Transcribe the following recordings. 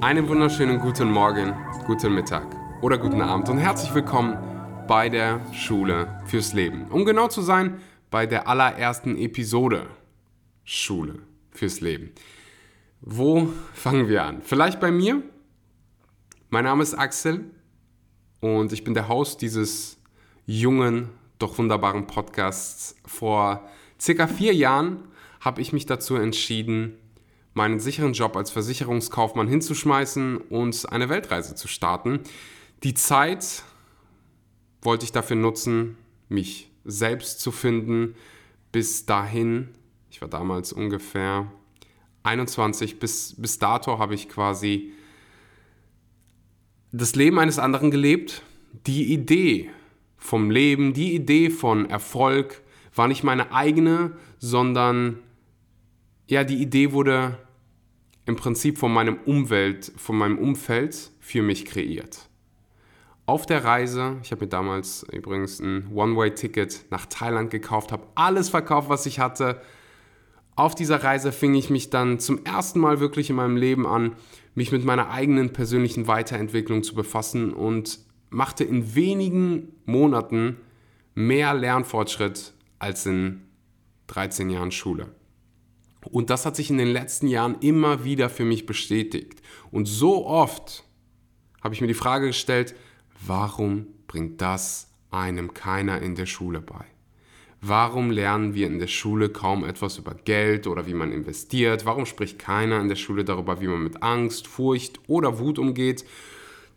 Einen wunderschönen guten Morgen, guten Mittag oder guten Abend und herzlich willkommen bei der Schule fürs Leben. Um genau zu sein, bei der allerersten Episode Schule fürs Leben. Wo fangen wir an? Vielleicht bei mir. Mein Name ist Axel und ich bin der Host dieses jungen, doch wunderbaren Podcasts. Vor circa vier Jahren habe ich mich dazu entschieden, meinen sicheren Job als Versicherungskaufmann hinzuschmeißen und eine Weltreise zu starten. Die Zeit wollte ich dafür nutzen, mich selbst zu finden. Bis dahin, ich war damals ungefähr 21, bis, bis dato habe ich quasi das Leben eines anderen gelebt. Die Idee vom Leben, die Idee von Erfolg war nicht meine eigene, sondern ja, die Idee wurde im Prinzip von meinem Umwelt, von meinem Umfeld für mich kreiert. Auf der Reise, ich habe mir damals übrigens ein One-Way-Ticket nach Thailand gekauft, habe alles verkauft, was ich hatte. Auf dieser Reise fing ich mich dann zum ersten Mal wirklich in meinem Leben an, mich mit meiner eigenen persönlichen Weiterentwicklung zu befassen und machte in wenigen Monaten mehr Lernfortschritt als in 13 Jahren Schule. Und das hat sich in den letzten Jahren immer wieder für mich bestätigt. Und so oft habe ich mir die Frage gestellt, warum bringt das einem keiner in der Schule bei? Warum lernen wir in der Schule kaum etwas über Geld oder wie man investiert? Warum spricht keiner in der Schule darüber, wie man mit Angst, Furcht oder Wut umgeht?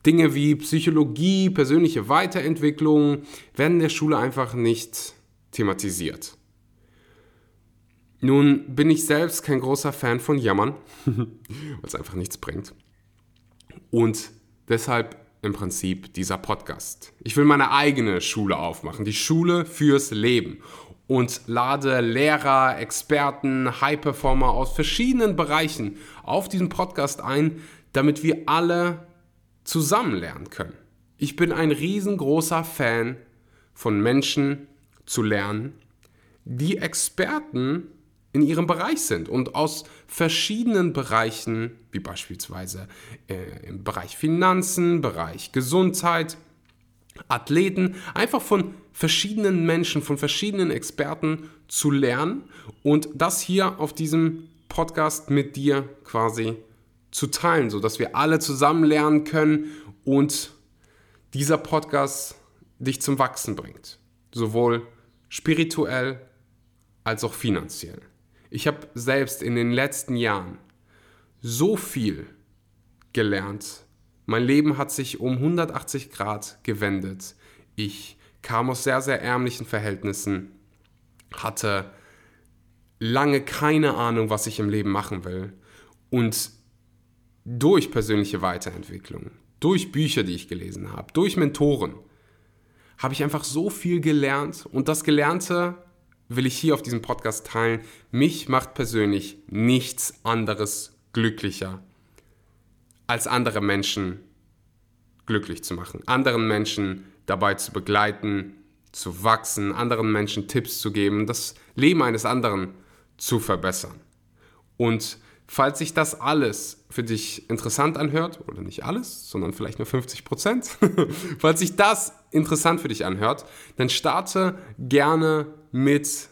Dinge wie Psychologie, persönliche Weiterentwicklung werden in der Schule einfach nicht thematisiert. Nun bin ich selbst kein großer Fan von Jammern, weil es einfach nichts bringt. Und deshalb im Prinzip dieser Podcast. Ich will meine eigene Schule aufmachen, die Schule fürs Leben. Und lade Lehrer, Experten, High-Performer aus verschiedenen Bereichen auf diesen Podcast ein, damit wir alle zusammen lernen können. Ich bin ein riesengroßer Fan von Menschen zu lernen, die Experten in ihrem Bereich sind und aus verschiedenen Bereichen, wie beispielsweise äh, im Bereich Finanzen, Bereich Gesundheit, Athleten, einfach von verschiedenen Menschen, von verschiedenen Experten zu lernen und das hier auf diesem Podcast mit dir quasi zu teilen, sodass wir alle zusammen lernen können und dieser Podcast dich zum Wachsen bringt, sowohl spirituell als auch finanziell. Ich habe selbst in den letzten Jahren so viel gelernt. Mein Leben hat sich um 180 Grad gewendet. Ich kam aus sehr, sehr ärmlichen Verhältnissen, hatte lange keine Ahnung, was ich im Leben machen will. Und durch persönliche Weiterentwicklung, durch Bücher, die ich gelesen habe, durch Mentoren, habe ich einfach so viel gelernt. Und das Gelernte will ich hier auf diesem Podcast teilen. Mich macht persönlich nichts anderes glücklicher, als andere Menschen glücklich zu machen, anderen Menschen dabei zu begleiten, zu wachsen, anderen Menschen Tipps zu geben, das Leben eines anderen zu verbessern. Und falls sich das alles für dich interessant anhört, oder nicht alles, sondern vielleicht nur 50 Prozent, falls sich das interessant für dich anhört, dann starte gerne mit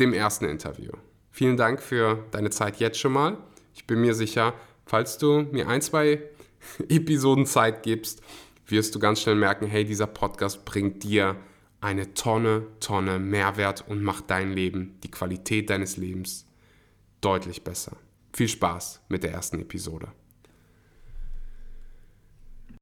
dem ersten Interview. Vielen Dank für deine Zeit jetzt schon mal. Ich bin mir sicher, falls du mir ein, zwei Episoden Zeit gibst, wirst du ganz schnell merken, hey, dieser Podcast bringt dir eine Tonne, Tonne Mehrwert und macht dein Leben, die Qualität deines Lebens deutlich besser. Viel Spaß mit der ersten Episode.